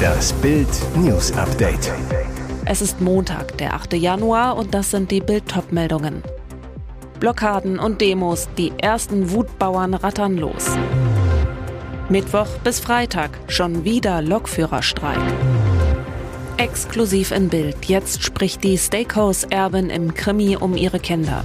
Das Bild News Update. Es ist Montag, der 8. Januar und das sind die Bild meldungen Blockaden und Demos, die ersten Wutbauern rattern los. Mittwoch bis Freitag schon wieder Lokführerstreik. Exklusiv in Bild. Jetzt spricht die Steakhouse-Erbin im Krimi um ihre Kinder.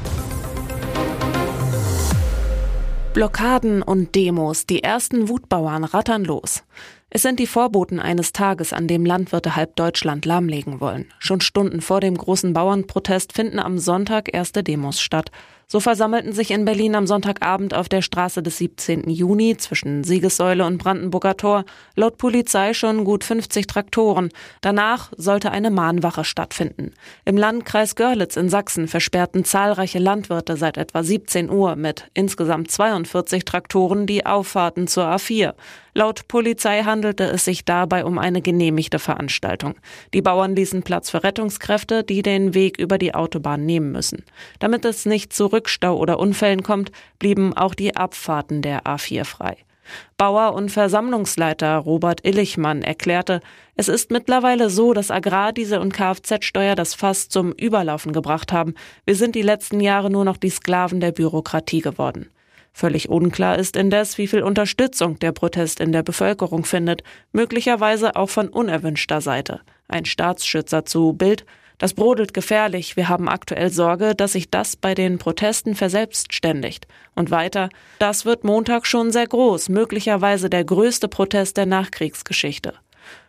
Blockaden und Demos, die ersten Wutbauern rattern los. Es sind die Vorboten eines Tages, an dem Landwirte halb Deutschland lahmlegen wollen. Schon Stunden vor dem großen Bauernprotest finden am Sonntag erste Demos statt. So versammelten sich in Berlin am Sonntagabend auf der Straße des 17. Juni zwischen Siegessäule und Brandenburger Tor laut Polizei schon gut 50 Traktoren. Danach sollte eine Mahnwache stattfinden. Im Landkreis Görlitz in Sachsen versperrten zahlreiche Landwirte seit etwa 17 Uhr mit insgesamt 42 Traktoren die Auffahrten zur A4. Laut Polizei handelte es sich dabei um eine genehmigte Veranstaltung. Die Bauern ließen Platz für Rettungskräfte, die den Weg über die Autobahn nehmen müssen. Damit es nicht zu Rückstau oder Unfällen kommt, blieben auch die Abfahrten der A4 frei. Bauer und Versammlungsleiter Robert Illichmann erklärte, es ist mittlerweile so, dass Agrardiesel und Kfz-Steuer das Fass zum Überlaufen gebracht haben. Wir sind die letzten Jahre nur noch die Sklaven der Bürokratie geworden. Völlig unklar ist indes, wie viel Unterstützung der Protest in der Bevölkerung findet, möglicherweise auch von unerwünschter Seite. Ein Staatsschützer zu Bild das brodelt gefährlich. Wir haben aktuell Sorge, dass sich das bei den Protesten verselbstständigt. Und weiter, das wird Montag schon sehr groß, möglicherweise der größte Protest der Nachkriegsgeschichte.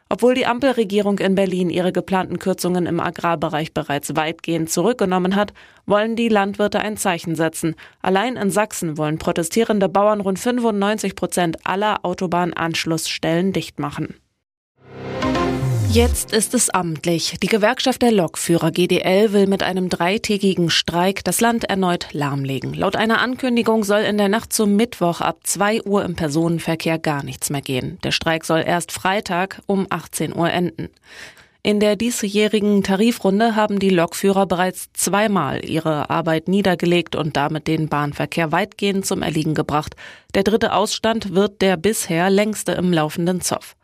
Obwohl die Ampelregierung in Berlin ihre geplanten Kürzungen im Agrarbereich bereits weitgehend zurückgenommen hat, wollen die Landwirte ein Zeichen setzen. Allein in Sachsen wollen protestierende Bauern rund 95 Prozent aller Autobahnanschlussstellen dicht machen. Jetzt ist es amtlich. Die Gewerkschaft der Lokführer GDL will mit einem dreitägigen Streik das Land erneut lahmlegen. Laut einer Ankündigung soll in der Nacht zum Mittwoch ab 2 Uhr im Personenverkehr gar nichts mehr gehen. Der Streik soll erst Freitag um 18 Uhr enden. In der diesjährigen Tarifrunde haben die Lokführer bereits zweimal ihre Arbeit niedergelegt und damit den Bahnverkehr weitgehend zum Erliegen gebracht. Der dritte Ausstand wird der bisher längste im laufenden Zoff.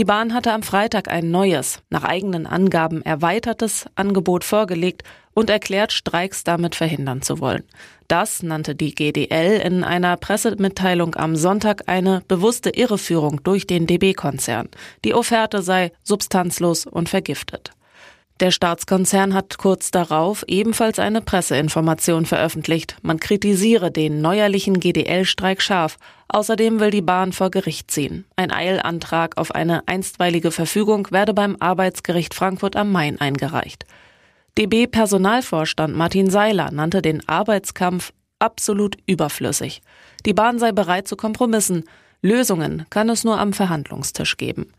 Die Bahn hatte am Freitag ein neues, nach eigenen Angaben erweitertes Angebot vorgelegt und erklärt, Streiks damit verhindern zu wollen. Das nannte die GDL in einer Pressemitteilung am Sonntag eine bewusste Irreführung durch den DB-Konzern. Die Offerte sei substanzlos und vergiftet. Der Staatskonzern hat kurz darauf ebenfalls eine Presseinformation veröffentlicht. Man kritisiere den neuerlichen GDL-Streik scharf. Außerdem will die Bahn vor Gericht ziehen. Ein Eilantrag auf eine einstweilige Verfügung werde beim Arbeitsgericht Frankfurt am Main eingereicht. DB-Personalvorstand Martin Seiler nannte den Arbeitskampf absolut überflüssig. Die Bahn sei bereit zu Kompromissen. Lösungen kann es nur am Verhandlungstisch geben.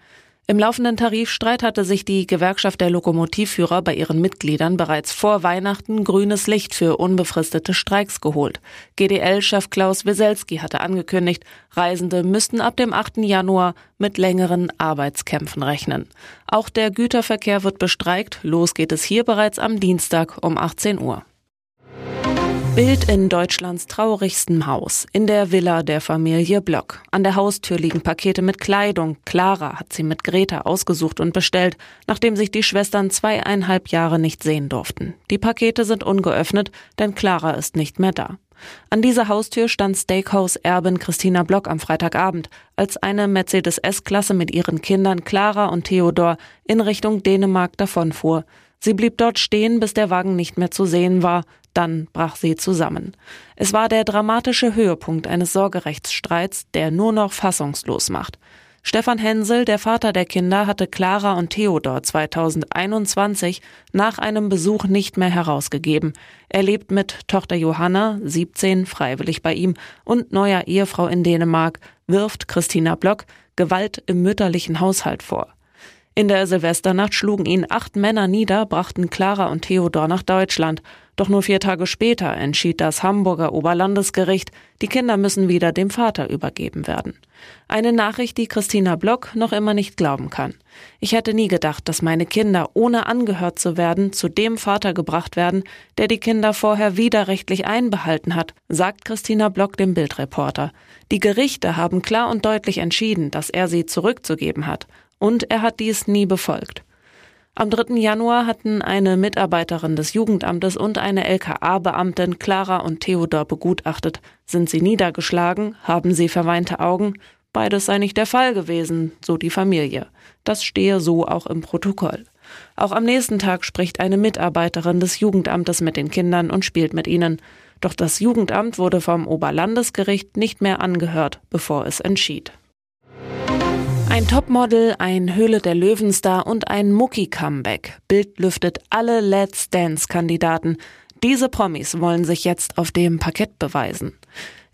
Im laufenden Tarifstreit hatte sich die Gewerkschaft der Lokomotivführer bei ihren Mitgliedern bereits vor Weihnachten grünes Licht für unbefristete Streiks geholt. GDL-Chef Klaus Wieselski hatte angekündigt, Reisende müssten ab dem 8. Januar mit längeren Arbeitskämpfen rechnen. Auch der Güterverkehr wird bestreikt. Los geht es hier bereits am Dienstag um 18 Uhr. Bild in Deutschlands traurigstem Haus, in der Villa der Familie Block. An der Haustür liegen Pakete mit Kleidung. Clara hat sie mit Greta ausgesucht und bestellt, nachdem sich die Schwestern zweieinhalb Jahre nicht sehen durften. Die Pakete sind ungeöffnet, denn Clara ist nicht mehr da. An dieser Haustür stand Steakhouse-Erbin Christina Block am Freitagabend, als eine Mercedes S-Klasse mit ihren Kindern Clara und Theodor in Richtung Dänemark davonfuhr. Sie blieb dort stehen, bis der Wagen nicht mehr zu sehen war. Dann brach sie zusammen. Es war der dramatische Höhepunkt eines Sorgerechtsstreits, der nur noch fassungslos macht. Stefan Hensel, der Vater der Kinder, hatte Clara und Theodor 2021 nach einem Besuch nicht mehr herausgegeben. Er lebt mit Tochter Johanna, 17, freiwillig bei ihm und neuer Ehefrau in Dänemark, wirft Christina Block Gewalt im mütterlichen Haushalt vor. In der Silvesternacht schlugen ihn acht Männer nieder, brachten Clara und Theodor nach Deutschland. Doch nur vier Tage später entschied das Hamburger Oberlandesgericht, die Kinder müssen wieder dem Vater übergeben werden. Eine Nachricht, die Christina Block noch immer nicht glauben kann. Ich hätte nie gedacht, dass meine Kinder, ohne angehört zu werden, zu dem Vater gebracht werden, der die Kinder vorher widerrechtlich einbehalten hat, sagt Christina Block dem Bildreporter. Die Gerichte haben klar und deutlich entschieden, dass er sie zurückzugeben hat und er hat dies nie befolgt. Am 3. Januar hatten eine Mitarbeiterin des Jugendamtes und eine LKA-Beamtin Clara und Theodor begutachtet. Sind sie niedergeschlagen? Haben sie verweinte Augen? Beides sei nicht der Fall gewesen, so die Familie. Das stehe so auch im Protokoll. Auch am nächsten Tag spricht eine Mitarbeiterin des Jugendamtes mit den Kindern und spielt mit ihnen. Doch das Jugendamt wurde vom Oberlandesgericht nicht mehr angehört, bevor es entschied. Ein Topmodel, ein Höhle der Löwenstar und ein Mucki-Comeback. Bild lüftet alle Let's Dance-Kandidaten. Diese Promis wollen sich jetzt auf dem Parkett beweisen.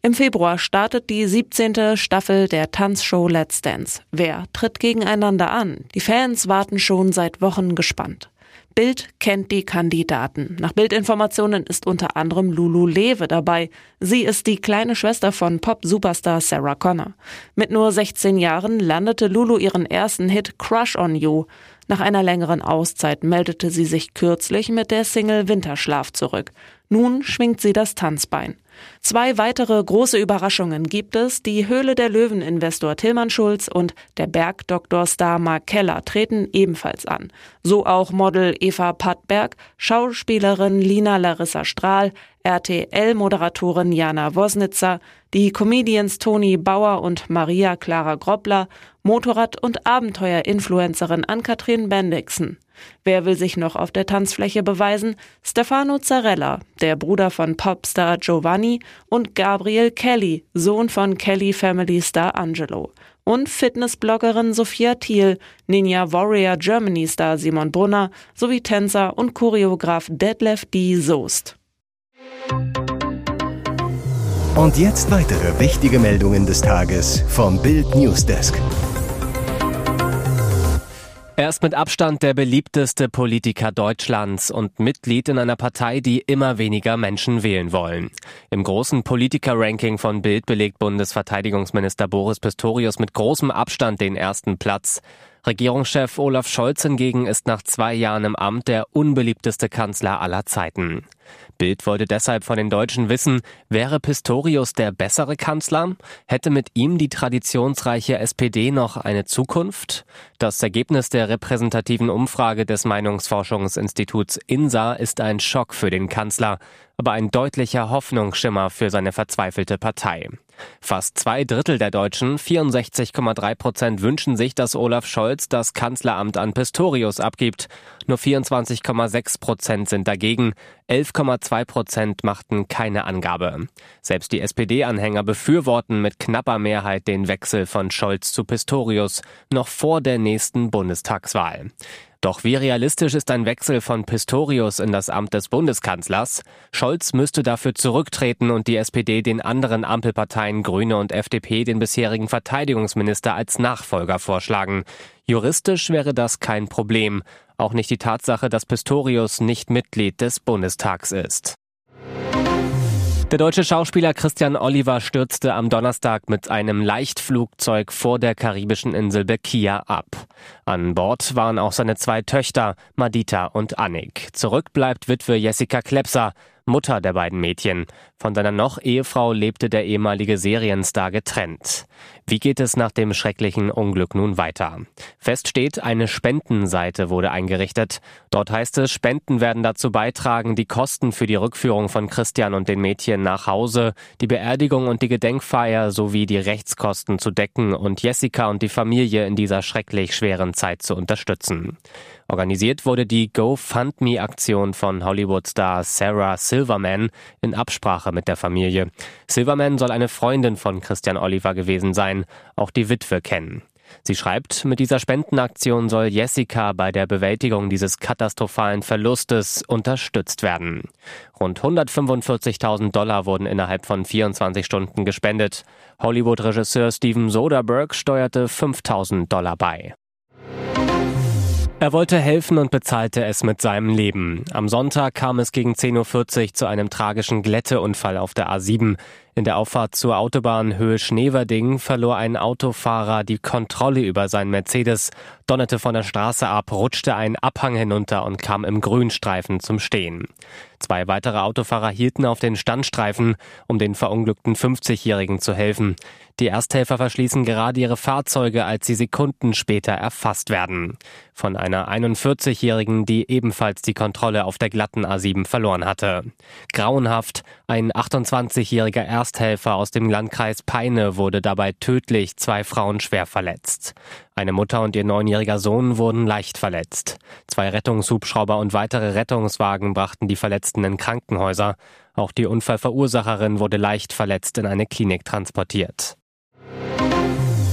Im Februar startet die 17. Staffel der Tanzshow Let's Dance. Wer tritt gegeneinander an? Die Fans warten schon seit Wochen gespannt. Bild kennt die Kandidaten. Nach Bildinformationen ist unter anderem Lulu Lewe dabei. Sie ist die kleine Schwester von Pop-Superstar Sarah Connor. Mit nur 16 Jahren landete Lulu ihren ersten Hit Crush on You. Nach einer längeren Auszeit meldete sie sich kürzlich mit der Single Winterschlaf zurück. Nun schwingt sie das Tanzbein. Zwei weitere große Überraschungen gibt es. Die Höhle der Löwen-Investor Tillmann Schulz und der Bergdoktor-Star Mark Keller treten ebenfalls an. So auch Model Eva Pattberg, Schauspielerin Lina Larissa Strahl, RTL-Moderatorin Jana Wosnitzer, die Comedians Toni Bauer und Maria Clara Grobbler, Motorrad- und Abenteuer-Influencerin Ann-Kathrin Bendixen. Wer will sich noch auf der Tanzfläche beweisen? Stefano Zarella, der Bruder von Popstar Giovanni und Gabriel Kelly, Sohn von Kelly Family Star Angelo. Und Fitnessbloggerin Sophia Thiel, Ninja Warrior Germany Star Simon Brunner sowie Tänzer und Choreograf Detlef D. Soest. Und jetzt weitere wichtige Meldungen des Tages vom Bild Newsdesk. Er ist mit Abstand der beliebteste Politiker Deutschlands und Mitglied in einer Partei, die immer weniger Menschen wählen wollen. Im großen Politiker-Ranking von Bild belegt Bundesverteidigungsminister Boris Pistorius mit großem Abstand den ersten Platz. Regierungschef Olaf Scholz hingegen ist nach zwei Jahren im Amt der unbeliebteste Kanzler aller Zeiten. Bild wollte deshalb von den Deutschen wissen, wäre Pistorius der bessere Kanzler? Hätte mit ihm die traditionsreiche SPD noch eine Zukunft? Das Ergebnis der repräsentativen Umfrage des Meinungsforschungsinstituts INSA ist ein Schock für den Kanzler, aber ein deutlicher Hoffnungsschimmer für seine verzweifelte Partei. Fast zwei Drittel der Deutschen, 64,3 Prozent, wünschen sich, dass Olaf Scholz das Kanzleramt an Pistorius abgibt. Nur 24,6 Prozent sind dagegen. 11,2 Prozent machten keine Angabe. Selbst die SPD-Anhänger befürworten mit knapper Mehrheit den Wechsel von Scholz zu Pistorius noch vor der nächsten Bundestagswahl. Doch wie realistisch ist ein Wechsel von Pistorius in das Amt des Bundeskanzlers? Scholz müsste dafür zurücktreten und die SPD den anderen Ampelparteien Grüne und FDP den bisherigen Verteidigungsminister als Nachfolger vorschlagen. Juristisch wäre das kein Problem. Auch nicht die Tatsache, dass Pistorius nicht Mitglied des Bundestags ist. Der deutsche Schauspieler Christian Oliver stürzte am Donnerstag mit einem Leichtflugzeug vor der karibischen Insel Bekia ab. An Bord waren auch seine zwei Töchter, Madita und Annik. Zurück bleibt Witwe Jessica Klepser. Mutter der beiden Mädchen. Von seiner noch Ehefrau lebte der ehemalige Serienstar getrennt. Wie geht es nach dem schrecklichen Unglück nun weiter? Fest steht, eine Spendenseite wurde eingerichtet. Dort heißt es, Spenden werden dazu beitragen, die Kosten für die Rückführung von Christian und den Mädchen nach Hause, die Beerdigung und die Gedenkfeier sowie die Rechtskosten zu decken und Jessica und die Familie in dieser schrecklich schweren Zeit zu unterstützen. Organisiert wurde die GoFundMe-Aktion von Hollywood-Star Sarah Silverman in Absprache mit der Familie. Silverman soll eine Freundin von Christian Oliver gewesen sein, auch die Witwe kennen. Sie schreibt, mit dieser Spendenaktion soll Jessica bei der Bewältigung dieses katastrophalen Verlustes unterstützt werden. Rund 145.000 Dollar wurden innerhalb von 24 Stunden gespendet. Hollywood-Regisseur Steven Soderbergh steuerte 5.000 Dollar bei. Er wollte helfen und bezahlte es mit seinem Leben. Am Sonntag kam es gegen 10.40 Uhr zu einem tragischen Glätteunfall auf der A7. In der Auffahrt zur Autobahn Höhe Schneverding verlor ein Autofahrer die Kontrolle über seinen Mercedes, donnerte von der Straße ab, rutschte einen Abhang hinunter und kam im Grünstreifen zum Stehen. Zwei weitere Autofahrer hielten auf den Standstreifen, um den verunglückten 50-Jährigen zu helfen. Die Ersthelfer verschließen gerade ihre Fahrzeuge, als sie Sekunden später erfasst werden. Von einer 41-Jährigen, die ebenfalls die Kontrolle auf der glatten A7 verloren hatte. Grauenhaft, ein 28-jähriger Ersthelfer aus dem Landkreis Peine wurde dabei tödlich, zwei Frauen schwer verletzt. Eine Mutter und ihr neunjähriger Sohn wurden leicht verletzt. Zwei Rettungshubschrauber und weitere Rettungswagen brachten die Verletzten in Krankenhäuser. Auch die Unfallverursacherin wurde leicht verletzt in eine Klinik transportiert.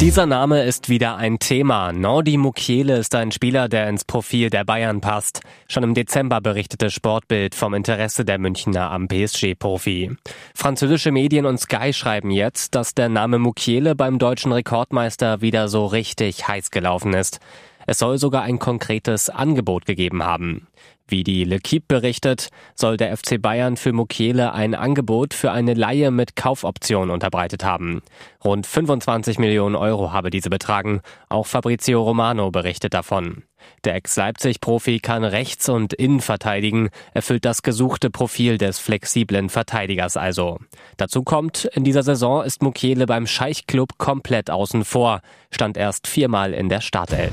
Dieser Name ist wieder ein Thema. Nordi Mukiele ist ein Spieler, der ins Profil der Bayern passt. Schon im Dezember berichtete Sportbild vom Interesse der Münchner am PSG-Profi. Französische Medien und Sky schreiben jetzt, dass der Name Mukiele beim deutschen Rekordmeister wieder so richtig heiß gelaufen ist. Es soll sogar ein konkretes Angebot gegeben haben. Wie die L'Equipe berichtet, soll der FC Bayern für Mukiele ein Angebot für eine Laie mit Kaufoption unterbreitet haben. Rund 25 Millionen Euro habe diese betragen. Auch Fabrizio Romano berichtet davon. Der Ex-Leipzig-Profi kann rechts und innen verteidigen, erfüllt das gesuchte Profil des flexiblen Verteidigers also. Dazu kommt, in dieser Saison ist Mukiele beim Scheichklub komplett außen vor, stand erst viermal in der Startelf.